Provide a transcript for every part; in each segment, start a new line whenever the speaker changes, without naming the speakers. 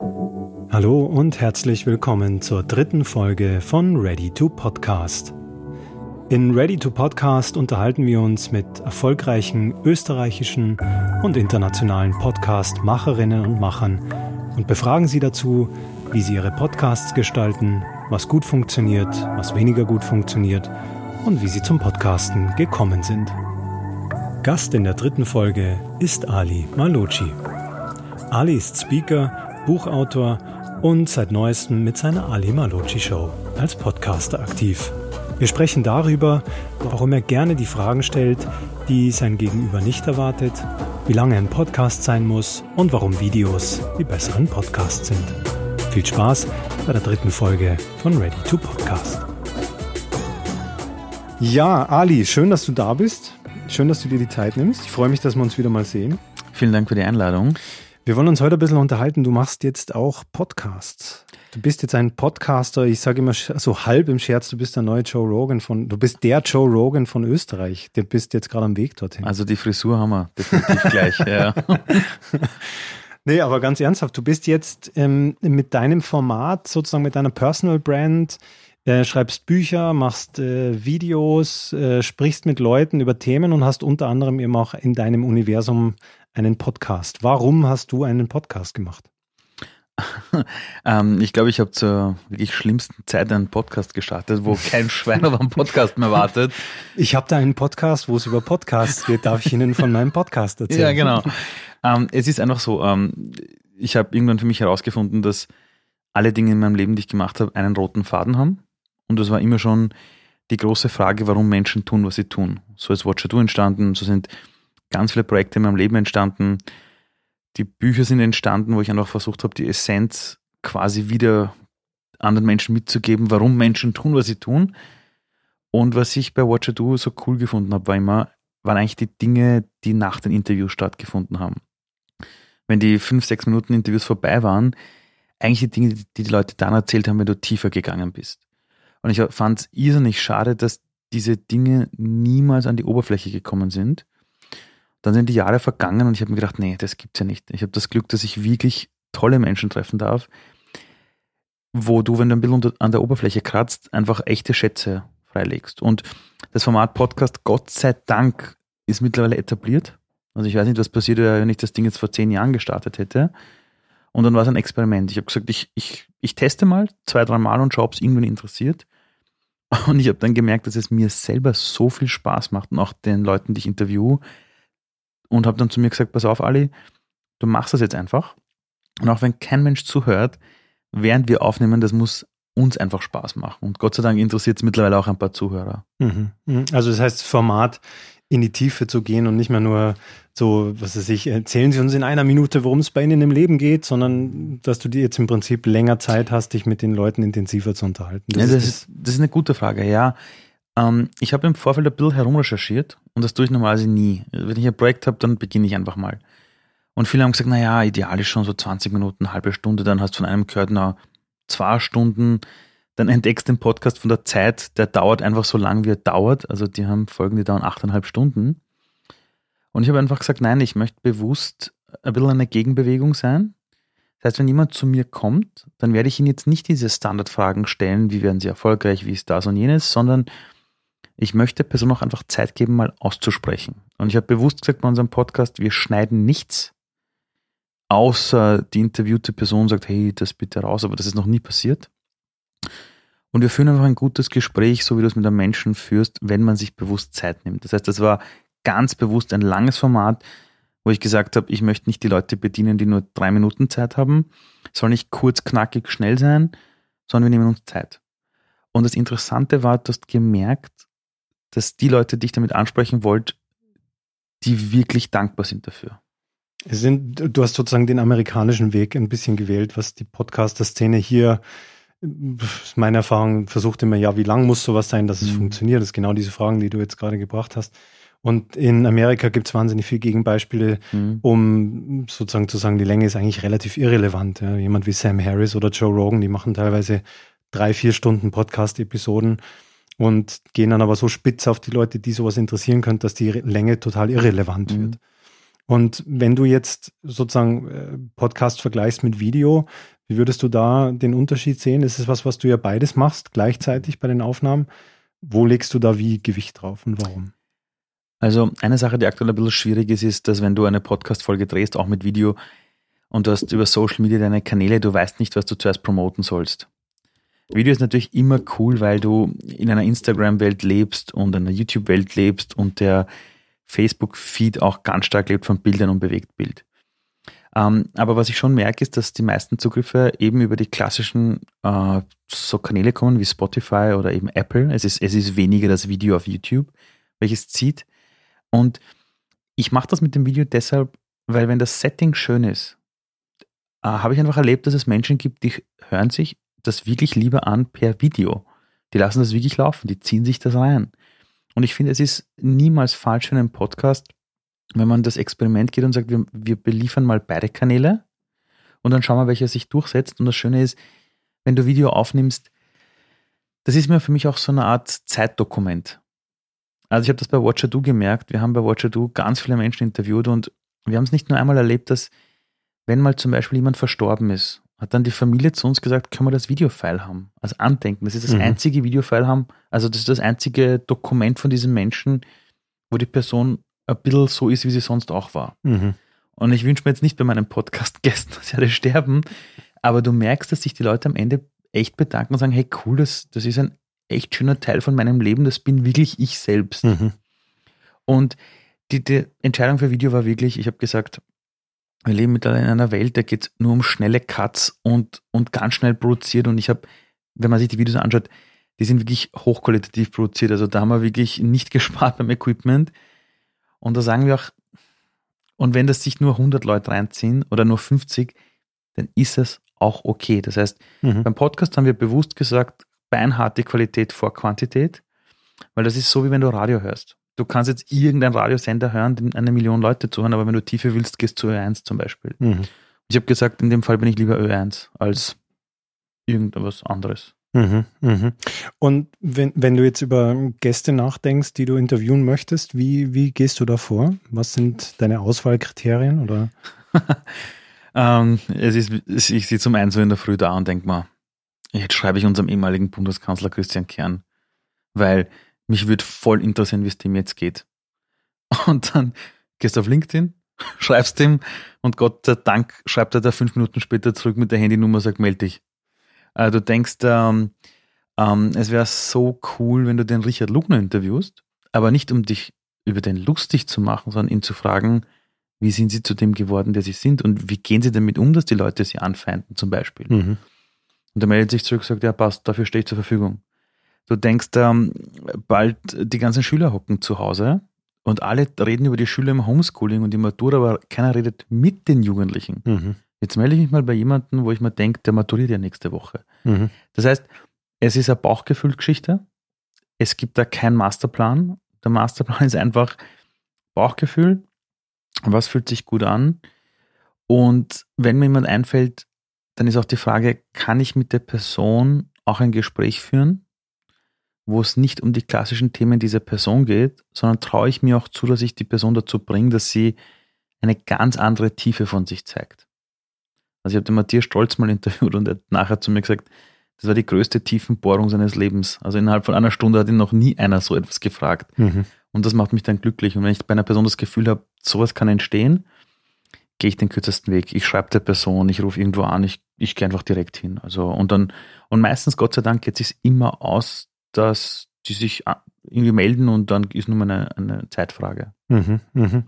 Hallo und herzlich willkommen zur dritten Folge von Ready to Podcast. In Ready to Podcast unterhalten wir uns mit erfolgreichen österreichischen und internationalen Podcast-Macherinnen und Machern und befragen sie dazu, wie sie ihre Podcasts gestalten, was gut funktioniert, was weniger gut funktioniert und wie sie zum Podcasten gekommen sind. Gast in der dritten Folge ist Ali Malocci. Ali ist Speaker, Buchautor und seit neuestem mit seiner Ali Malocci Show als Podcaster aktiv. Wir sprechen darüber, warum er gerne die Fragen stellt, die sein Gegenüber nicht erwartet, wie lange ein Podcast sein muss und warum Videos die besseren Podcasts sind. Viel Spaß bei der dritten Folge von Ready to Podcast. Ja, Ali, schön, dass du da bist. Schön, dass du dir die Zeit nimmst. Ich freue mich, dass wir uns wieder mal sehen.
Vielen Dank für die Einladung.
Wir wollen uns heute ein bisschen unterhalten. Du machst jetzt auch Podcasts. Du bist jetzt ein Podcaster. Ich sage immer so halb im Scherz, du bist der neue Joe Rogan von, du bist der Joe Rogan von Österreich. Du bist jetzt gerade am Weg dorthin.
Also die Frisur haben wir definitiv gleich, ja.
Nee, aber ganz ernsthaft, du bist jetzt ähm, mit deinem Format, sozusagen mit deiner Personal Brand, äh, schreibst Bücher, machst äh, Videos, äh, sprichst mit Leuten über Themen und hast unter anderem eben auch in deinem Universum einen Podcast. Warum hast du einen Podcast gemacht?
ähm, ich glaube, ich habe zur wirklich schlimmsten Zeit einen Podcast gestartet, wo kein Schwein auf einen Podcast mehr wartet.
Ich habe da einen Podcast, wo es über Podcasts geht. Darf ich Ihnen von meinem Podcast erzählen?
Ja, genau. Ähm, es ist einfach so, ähm, ich habe irgendwann für mich herausgefunden, dass alle Dinge in meinem Leben, die ich gemacht habe, einen roten Faden haben. Und das war immer schon die große Frage, warum Menschen tun, was sie tun. So ist Watcher Do entstanden, so sind ganz viele Projekte in meinem Leben entstanden. Die Bücher sind entstanden, wo ich einfach versucht habe, die Essenz quasi wieder anderen Menschen mitzugeben, warum Menschen tun, was sie tun. Und was ich bei Watcher Do so cool gefunden habe, war immer, waren eigentlich die Dinge, die nach den Interviews stattgefunden haben. Wenn die fünf, sechs Minuten Interviews vorbei waren, eigentlich die Dinge, die die Leute dann erzählt haben, wenn du tiefer gegangen bist. Und ich fand es irrsinnig schade, dass diese Dinge niemals an die Oberfläche gekommen sind dann sind die Jahre vergangen und ich habe mir gedacht, nee, das gibt's ja nicht. Ich habe das Glück, dass ich wirklich tolle Menschen treffen darf, wo du, wenn du ein bisschen an der Oberfläche kratzt, einfach echte Schätze freilegst. Und das Format Podcast, Gott sei Dank, ist mittlerweile etabliert. Also ich weiß nicht, was passiert wäre, wenn ich das Ding jetzt vor zehn Jahren gestartet hätte. Und dann war es ein Experiment. Ich habe gesagt, ich, ich, ich teste mal zwei, drei Mal und schaue, ob es irgendwen interessiert. Und ich habe dann gemerkt, dass es mir selber so viel Spaß macht und auch den Leuten, die ich interview, und habe dann zu mir gesagt, pass auf, Ali, du machst das jetzt einfach. Und auch wenn kein Mensch zuhört, während wir aufnehmen, das muss uns einfach Spaß machen. Und Gott sei Dank interessiert es mittlerweile auch ein paar Zuhörer.
Mhm. mhm. Also das heißt, Format in die Tiefe zu gehen und nicht mehr nur so, was weiß ich, erzählen Sie uns in einer Minute, worum es bei Ihnen im Leben geht, sondern dass du dir jetzt im Prinzip länger Zeit hast, dich mit den Leuten intensiver zu unterhalten.
Das, ja, das, ist, das ist eine gute Frage, ja. Ähm, ich habe im Vorfeld ein bisschen herumrecherchiert und das tue ich normalerweise nie. Wenn ich ein Projekt habe, dann beginne ich einfach mal. Und viele haben gesagt, naja, ideal ist schon so 20 Minuten, halbe Stunde, dann hast du von einem gehört, na, zwei Stunden, dann entdeckst du den Podcast von der Zeit, der dauert einfach so lang, wie er dauert. Also die haben Folgen, die dauern achteinhalb Stunden. Und ich habe einfach gesagt, nein, ich möchte bewusst ein bisschen eine Gegenbewegung sein. Das heißt, wenn jemand zu mir kommt, dann werde ich ihm jetzt nicht diese Standardfragen stellen, wie werden sie erfolgreich, wie ist das und jenes, sondern ich möchte Person auch einfach Zeit geben, mal auszusprechen. Und ich habe bewusst gesagt bei unserem Podcast, wir schneiden nichts, außer die interviewte Person sagt, hey, das bitte raus, aber das ist noch nie passiert. Und wir führen einfach ein gutes Gespräch, so wie du es mit einem Menschen führst, wenn man sich bewusst Zeit nimmt. Das heißt, das war ganz bewusst ein langes Format, wo ich gesagt habe, ich möchte nicht die Leute bedienen, die nur drei Minuten Zeit haben. Es soll nicht kurz, knackig, schnell sein, sondern wir nehmen uns Zeit. Und das Interessante war, du hast gemerkt, dass die Leute, die ich damit ansprechen wollte, die wirklich dankbar sind dafür.
Sind, du hast sozusagen den amerikanischen Weg ein bisschen gewählt, was die Podcaster-Szene hier, meine Erfahrung, versucht immer, ja, wie lang muss sowas sein, dass es mhm. funktioniert? Das sind genau diese Fragen, die du jetzt gerade gebracht hast. Und in Amerika gibt es wahnsinnig viele Gegenbeispiele, mhm. um sozusagen zu sagen, die Länge ist eigentlich relativ irrelevant. Ja, jemand wie Sam Harris oder Joe Rogan, die machen teilweise drei, vier Stunden Podcast-Episoden und gehen dann aber so spitz auf die Leute, die sowas interessieren könnte, dass die Länge total irrelevant mhm. wird. Und wenn du jetzt sozusagen äh, Podcast vergleichst mit Video, wie würdest du da den Unterschied sehen? Ist es was, was du ja beides machst, gleichzeitig bei den Aufnahmen? Wo legst du da wie Gewicht drauf und warum?
Also eine Sache, die aktuell ein bisschen schwierig ist, ist, dass wenn du eine Podcast-Folge drehst, auch mit Video, und du hast über Social Media deine Kanäle, du weißt nicht, was du zuerst promoten sollst. Video ist natürlich immer cool, weil du in einer Instagram-Welt lebst und einer YouTube-Welt lebst und der Facebook-Feed auch ganz stark lebt von Bildern und Bewegtbild. Ähm, aber was ich schon merke, ist, dass die meisten Zugriffe eben über die klassischen äh, so Kanäle kommen wie Spotify oder eben Apple. Es ist, es ist weniger das Video auf YouTube, welches zieht. Und ich mache das mit dem Video deshalb, weil wenn das Setting schön ist, äh, habe ich einfach erlebt, dass es Menschen gibt, die hören sich das wirklich lieber an per Video. Die lassen das wirklich laufen, die ziehen sich das rein. Und ich finde, es ist niemals falsch für einen Podcast, wenn man das Experiment geht und sagt, wir, wir beliefern mal beide Kanäle und dann schauen wir, welcher sich durchsetzt. Und das Schöne ist, wenn du Video aufnimmst, das ist mir für mich auch so eine Art Zeitdokument. Also ich habe das bei Watcher Do gemerkt. Wir haben bei Watcher Do ganz viele Menschen interviewt und wir haben es nicht nur einmal erlebt, dass wenn mal zum Beispiel jemand verstorben ist hat dann die Familie zu uns gesagt, können wir das Videofile haben? als Andenken. Das ist das mhm. einzige Videofile haben, also das ist das einzige Dokument von diesem Menschen, wo die Person ein bisschen so ist, wie sie sonst auch war. Mhm. Und ich wünsche mir jetzt nicht bei meinem Podcast-Gästen, dass sie alle sterben, aber du merkst, dass sich die Leute am Ende echt bedanken und sagen, hey cool, das, das ist ein echt schöner Teil von meinem Leben, das bin wirklich ich selbst. Mhm. Und die, die Entscheidung für Video war wirklich, ich habe gesagt, wir leben mittlerweile in einer Welt, da geht es nur um schnelle Cuts und, und ganz schnell produziert. Und ich habe, wenn man sich die Videos anschaut, die sind wirklich hochqualitativ produziert. Also da haben wir wirklich nicht gespart beim Equipment. Und da sagen wir auch, und wenn das sich nur 100 Leute reinziehen oder nur 50, dann ist es auch okay. Das heißt, mhm. beim Podcast haben wir bewusst gesagt, beinharte Qualität vor Quantität, weil das ist so, wie wenn du Radio hörst. Du kannst jetzt irgendeinen Radiosender hören, den eine Million Leute zuhören, aber wenn du Tiefe willst, gehst du zu Ö1 zum Beispiel. Mhm. Ich habe gesagt, in dem Fall bin ich lieber Ö1 als irgendwas anderes.
Mhm, mhm. Und wenn, wenn du jetzt über Gäste nachdenkst, die du interviewen möchtest, wie, wie gehst du da vor? Was sind deine Auswahlkriterien? Oder?
ähm, es ist, ich sitze um eins Uhr in der Früh da und denke mal, jetzt schreibe ich unserem ehemaligen Bundeskanzler Christian Kern, weil mich würde voll interessieren, wie es dem jetzt geht. Und dann gehst du auf LinkedIn, schreibst ihm und Gott sei Dank schreibt er da fünf Minuten später zurück mit der Handynummer, sagt, melde dich. Äh, du denkst, ähm, ähm, es wäre so cool, wenn du den Richard Lugner interviewst, aber nicht um dich über den lustig zu machen, sondern ihn zu fragen, wie sind sie zu dem geworden, der sie sind und wie gehen sie damit um, dass die Leute sie anfeinden zum Beispiel. Mhm. Und er meldet sich zurück und sagt, ja passt, dafür stehe ich zur Verfügung. Du denkst, ähm, bald die ganzen Schüler hocken zu Hause und alle reden über die Schüler im Homeschooling und die Matura, aber keiner redet mit den Jugendlichen. Mhm. Jetzt melde ich mich mal bei jemandem, wo ich mir denke, der maturiert ja nächste Woche. Mhm. Das heißt, es ist eine Bauchgefühlgeschichte. Es gibt da keinen Masterplan. Der Masterplan ist einfach Bauchgefühl. Was fühlt sich gut an? Und wenn mir jemand einfällt, dann ist auch die Frage, kann ich mit der Person auch ein Gespräch führen? Wo es nicht um die klassischen Themen dieser Person geht, sondern traue ich mir auch zu, dass ich die Person dazu bringe, dass sie eine ganz andere Tiefe von sich zeigt. Also ich habe den Matthias Stolz mal interviewt und er hat nachher zu mir gesagt, das war die größte Tiefenbohrung seines Lebens. Also innerhalb von einer Stunde hat ihn noch nie einer so etwas gefragt. Mhm. Und das macht mich dann glücklich. Und wenn ich bei einer Person das Gefühl habe, sowas kann entstehen, gehe ich den kürzesten Weg. Ich schreibe der Person, ich rufe irgendwo an, ich, ich gehe einfach direkt hin. Also und dann, und meistens, Gott sei Dank, geht es immer aus, dass die sich irgendwie melden und dann ist nur eine, eine Zeitfrage. Mhm,
mhm.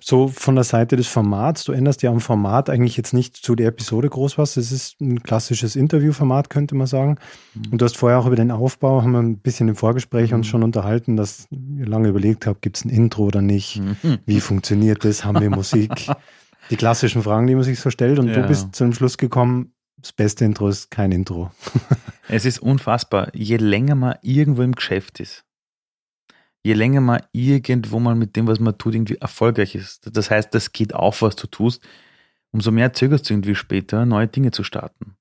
So von der Seite des Formats, du änderst ja am Format eigentlich jetzt nicht zu der Episode groß was. Es ist ein klassisches Interviewformat, könnte man sagen. Mhm. Und du hast vorher auch über den Aufbau, haben wir ein bisschen im Vorgespräch mhm. uns schon unterhalten, dass ihr lange überlegt habt, gibt es ein Intro oder nicht? Mhm. Wie funktioniert das? Haben wir Musik? die klassischen Fragen, die man sich so stellt. Und ja. du bist zu dem Schluss gekommen, das beste Intro ist kein Intro.
es ist unfassbar. Je länger man irgendwo im Geschäft ist, je länger man irgendwo mal mit dem, was man tut, irgendwie erfolgreich ist. Das heißt, das geht auf, was du tust, umso mehr zögerst du irgendwie später, neue Dinge zu starten.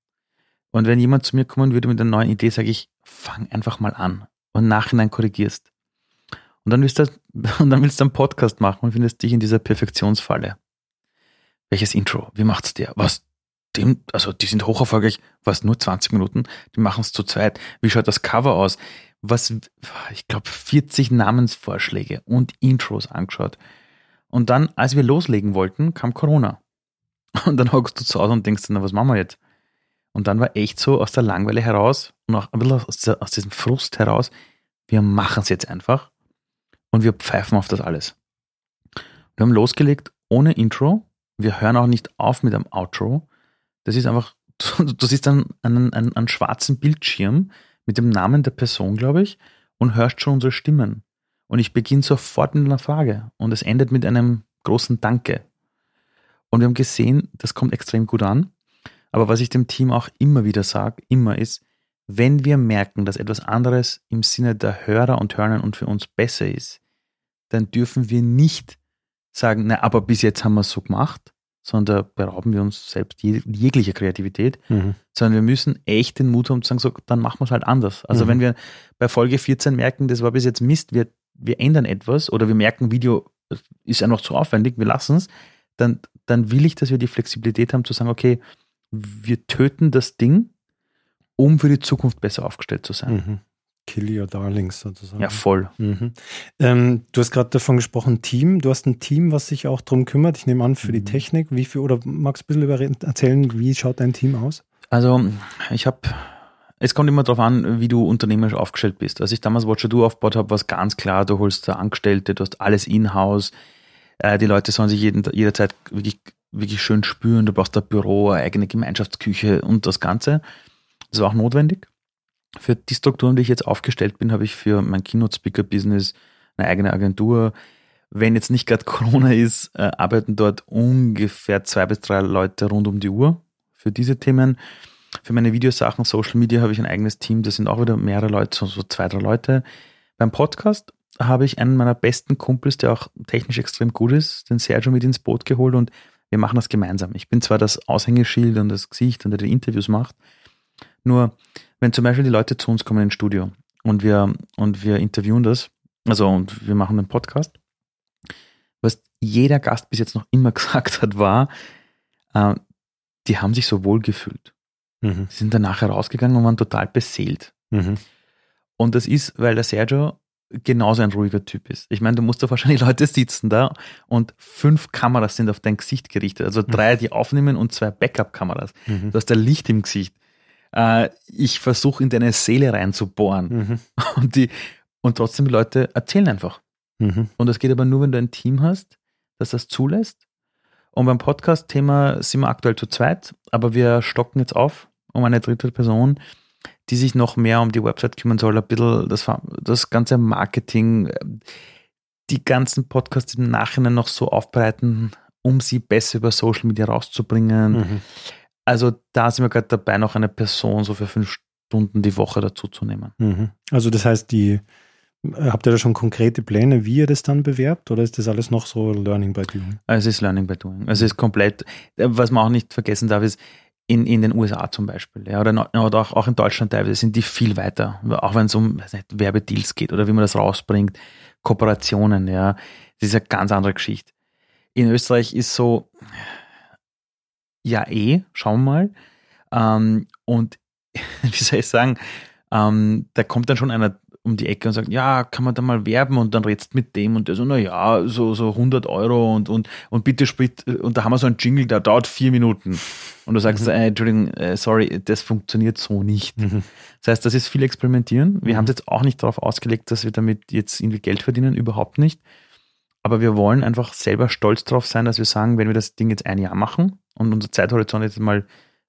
Und wenn jemand zu mir kommen würde mit einer neuen Idee, sage ich, fang einfach mal an und nachhinein korrigierst. Und dann willst du, und dann willst du einen Podcast machen und findest dich in dieser Perfektionsfalle. Welches Intro? Wie macht's der? Was? Dem, also die sind hoch erfolgreich, was nur 20 Minuten, die machen es zu zweit. Wie schaut das Cover aus? Was, ich glaube, 40 Namensvorschläge und Intros angeschaut. Und dann, als wir loslegen wollten, kam Corona. Und dann hockst du zu Hause und denkst, na, was machen wir jetzt? Und dann war echt so aus der Langweile heraus und auch ein bisschen aus, der, aus diesem Frust heraus, wir machen es jetzt einfach und wir pfeifen auf das alles. Wir haben losgelegt ohne Intro. Wir hören auch nicht auf mit einem Outro. Das ist einfach, du siehst dann einen, einen, einen schwarzen Bildschirm mit dem Namen der Person, glaube ich, und hörst schon unsere Stimmen. Und ich beginne sofort mit einer Frage und es endet mit einem großen Danke. Und wir haben gesehen, das kommt extrem gut an. Aber was ich dem Team auch immer wieder sage, immer ist, wenn wir merken, dass etwas anderes im Sinne der Hörer und Hörner und für uns besser ist, dann dürfen wir nicht sagen, na, aber bis jetzt haben wir es so gemacht, sondern berauben wir uns selbst jeglicher Kreativität, mhm. sondern wir müssen echt den Mut haben zu sagen, so, dann machen wir es halt anders. Also mhm. wenn wir bei Folge 14 merken, das war bis jetzt Mist, wir, wir ändern etwas oder wir merken, Video ist einfach zu aufwendig, wir lassen es, dann, dann will ich, dass wir die Flexibilität haben zu sagen, okay, wir töten das Ding, um für die Zukunft besser aufgestellt zu sein.
Mhm. Kill your darlings sozusagen.
Ja, voll.
Mhm. Ähm, du hast gerade davon gesprochen, Team. Du hast ein Team, was sich auch darum kümmert. Ich nehme an, für mhm. die Technik. Wie viel, oder magst du ein bisschen erzählen, wie schaut dein Team aus?
Also, ich habe, es kommt immer darauf an, wie du unternehmerisch aufgestellt bist. Als ich damals Watcher Do aufgebaut habe, war es ganz klar, du holst da Angestellte, du hast alles in-house. Äh, die Leute sollen sich jeden, jederzeit wirklich, wirklich schön spüren. Du brauchst ein Büro, eine eigene Gemeinschaftsküche und das Ganze. Das war auch notwendig. Für die Strukturen, die ich jetzt aufgestellt bin, habe ich für mein Keynote-Speaker-Business eine eigene Agentur. Wenn jetzt nicht gerade Corona ist, äh, arbeiten dort ungefähr zwei bis drei Leute rund um die Uhr für diese Themen. Für meine Videosachen, Social Media habe ich ein eigenes Team, das sind auch wieder mehrere Leute, so, so zwei, drei Leute. Beim Podcast habe ich einen meiner besten Kumpels, der auch technisch extrem gut ist, den Sergio mit ins Boot geholt und wir machen das gemeinsam. Ich bin zwar das Aushängeschild und das Gesicht und der die Interviews macht, nur wenn zum Beispiel die Leute zu uns kommen ins Studio und wir, und wir interviewen das, also und wir machen einen Podcast, was jeder Gast bis jetzt noch immer gesagt hat, war, äh, die haben sich so wohl gefühlt. Mhm. Die sind danach herausgegangen und waren total beseelt. Mhm. Und das ist, weil der Sergio genauso ein ruhiger Typ ist. Ich meine, du musst da wahrscheinlich Leute sitzen da und fünf Kameras sind auf dein Gesicht gerichtet. Also drei, die aufnehmen und zwei Backup-Kameras. Mhm. Du hast ein Licht im Gesicht. Äh, ich versuche in deine Seele reinzubohren. Mhm. Und, die, und trotzdem die Leute erzählen einfach. Mhm. Und das geht aber nur, wenn du ein Team hast, das das zulässt. Und beim Podcast-Thema sind wir aktuell zu zweit, aber wir stocken jetzt auf um eine dritte Person, die sich noch mehr um die Website kümmern soll, ein bisschen das, das ganze Marketing, die ganzen Podcasts im Nachhinein noch so aufbereiten, um sie besser über Social Media rauszubringen. Mhm. Also da sind wir gerade dabei, noch eine Person so für fünf Stunden die Woche dazu zu nehmen.
Mhm. Also das heißt, die habt ihr da schon konkrete Pläne, wie ihr das dann bewerbt oder ist das alles noch so Learning by Doing?
Es ist Learning by Doing. Es ist komplett, was man auch nicht vergessen darf, ist, in, in den USA zum Beispiel, ja, oder, oder auch, auch in Deutschland teilweise sind die viel weiter, auch wenn es um nicht, Werbedeals geht oder wie man das rausbringt, Kooperationen, ja, das ist eine ganz andere Geschichte. In Österreich ist so, ja eh, schauen wir mal. Ähm, und wie soll ich sagen, ähm, da kommt dann schon einer um die Ecke und sagt, ja, kann man da mal werben und dann redst mit dem und der so, na ja, so, so 100 Euro und, und, und bitte sprit, und da haben wir so einen Jingle, der dauert vier Minuten. Und du sagst, mhm. äh, Entschuldigung, äh, sorry, das funktioniert so nicht. Mhm. Das heißt, das ist viel Experimentieren. Wir mhm. haben es jetzt auch nicht darauf ausgelegt, dass wir damit jetzt irgendwie Geld verdienen, überhaupt nicht. Aber wir wollen einfach selber stolz drauf sein, dass wir sagen, wenn wir das Ding jetzt ein Jahr machen und unser Zeithorizont jetzt mal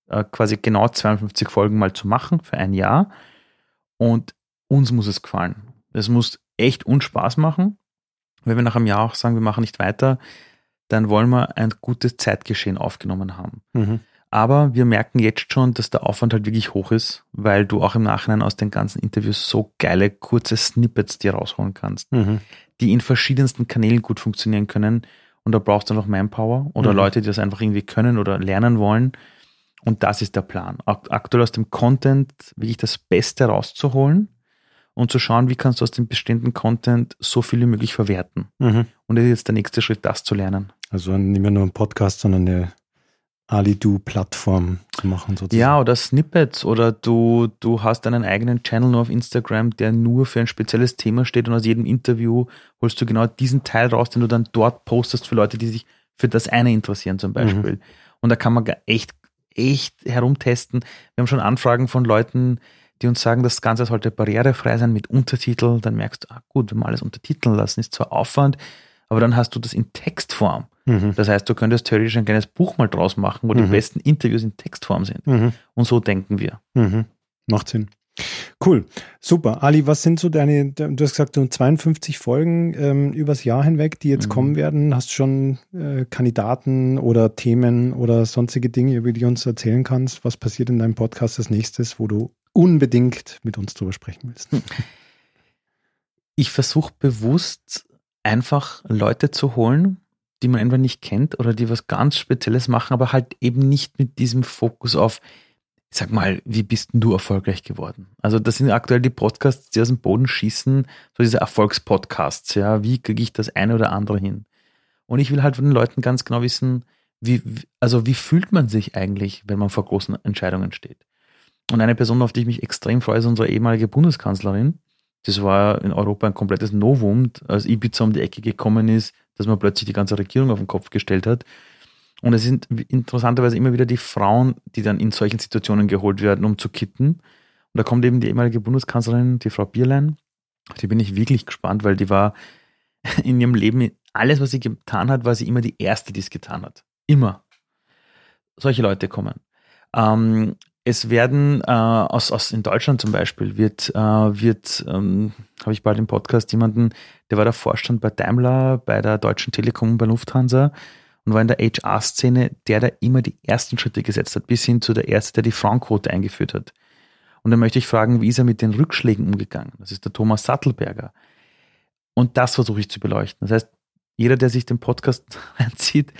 äh, quasi genau 52 Folgen mal zu machen für ein Jahr und uns muss es gefallen. Es muss echt uns Spaß machen. Wenn wir nach einem Jahr auch sagen, wir machen nicht weiter, dann wollen wir ein gutes Zeitgeschehen aufgenommen haben. Mhm. Aber wir merken jetzt schon, dass der Aufwand halt wirklich hoch ist, weil du auch im Nachhinein aus den ganzen Interviews so geile, kurze Snippets dir rausholen kannst, mhm. die in verschiedensten Kanälen gut funktionieren können. Und da brauchst du noch Manpower oder mhm. Leute, die das einfach irgendwie können oder lernen wollen. Und das ist der Plan. Aktuell aus dem Content wirklich das Beste rauszuholen und zu schauen, wie kannst du aus dem bestehenden Content so viel wie möglich verwerten. Mhm. Und das ist jetzt der nächste Schritt, das zu lernen.
Also nicht mehr nur ein Podcast, sondern eine Ali-Do-Plattform zu machen
sozusagen. Ja, oder Snippets oder du, du hast einen eigenen Channel nur auf Instagram, der nur für ein spezielles Thema steht und aus jedem Interview holst du genau diesen Teil raus, den du dann dort postest für Leute, die sich für das eine interessieren zum Beispiel. Mhm. Und da kann man echt, echt herumtesten. Wir haben schon Anfragen von Leuten, die uns sagen, das Ganze sollte barrierefrei sein mit Untertitel. Dann merkst du, ah gut, wenn wir alles untertiteln lassen, ist zwar Aufwand, aber dann hast du das in Textform. Mhm. Das heißt, du könntest theoretisch ein kleines Buch mal draus machen, wo mhm. die besten Interviews in Textform sind. Mhm. Und so denken wir.
Mhm. Macht Sinn. Cool, super. Ali, was sind so deine, du hast gesagt, so 52 Folgen ähm, übers Jahr hinweg, die jetzt mhm. kommen werden. Hast du schon äh, Kandidaten oder Themen oder sonstige Dinge, über die du uns erzählen kannst? Was passiert in deinem Podcast als nächstes, wo du unbedingt mit uns drüber sprechen willst?
Ich versuche bewusst einfach Leute zu holen, die man einfach nicht kennt oder die was ganz Spezielles machen, aber halt eben nicht mit diesem Fokus auf, sag mal, wie bist denn du erfolgreich geworden? Also das sind aktuell die Podcasts, die aus dem Boden schießen, so diese Erfolgspodcasts, ja, wie kriege ich das eine oder andere hin? Und ich will halt von den Leuten ganz genau wissen, wie, also wie fühlt man sich eigentlich, wenn man vor großen Entscheidungen steht? Und eine Person, auf die ich mich extrem freue, ist unsere ehemalige Bundeskanzlerin, das war in Europa ein komplettes Novum, als Ibiza um die Ecke gekommen ist, dass man plötzlich die ganze Regierung auf den Kopf gestellt hat. Und es sind interessanterweise immer wieder die Frauen, die dann in solchen Situationen geholt werden, um zu kitten. Und da kommt eben die ehemalige Bundeskanzlerin, die Frau Bierlein. Die bin ich wirklich gespannt, weil die war in ihrem Leben, alles, was sie getan hat, war sie immer die Erste, die es getan hat. Immer. Solche Leute kommen. Ähm, es werden äh, aus, aus in Deutschland zum Beispiel wird, äh, wird ähm, habe ich bald im Podcast jemanden, der war der Vorstand bei Daimler, bei der Deutschen Telekom, bei Lufthansa und war in der HR-Szene der, der immer die ersten Schritte gesetzt hat, bis hin zu der Erste, der die Frauenquote eingeführt hat. Und dann möchte ich fragen, wie ist er mit den Rückschlägen umgegangen? Das ist der Thomas Sattelberger. Und das versuche ich zu beleuchten. Das heißt, jeder, der sich den Podcast einzieht,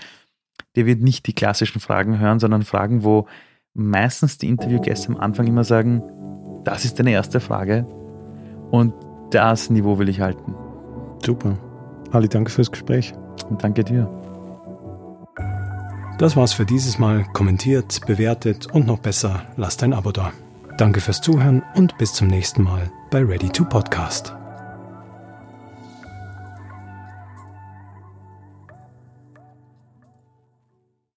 der wird nicht die klassischen Fragen hören, sondern Fragen, wo meistens die Interviewgäste am Anfang immer sagen, das ist deine erste Frage und das Niveau will ich halten.
Super. Ali, danke fürs Gespräch.
Und danke dir.
Das war's für dieses Mal. Kommentiert, bewertet und noch besser, lasst ein Abo da. Danke fürs Zuhören und bis zum nächsten Mal bei Ready to Podcast.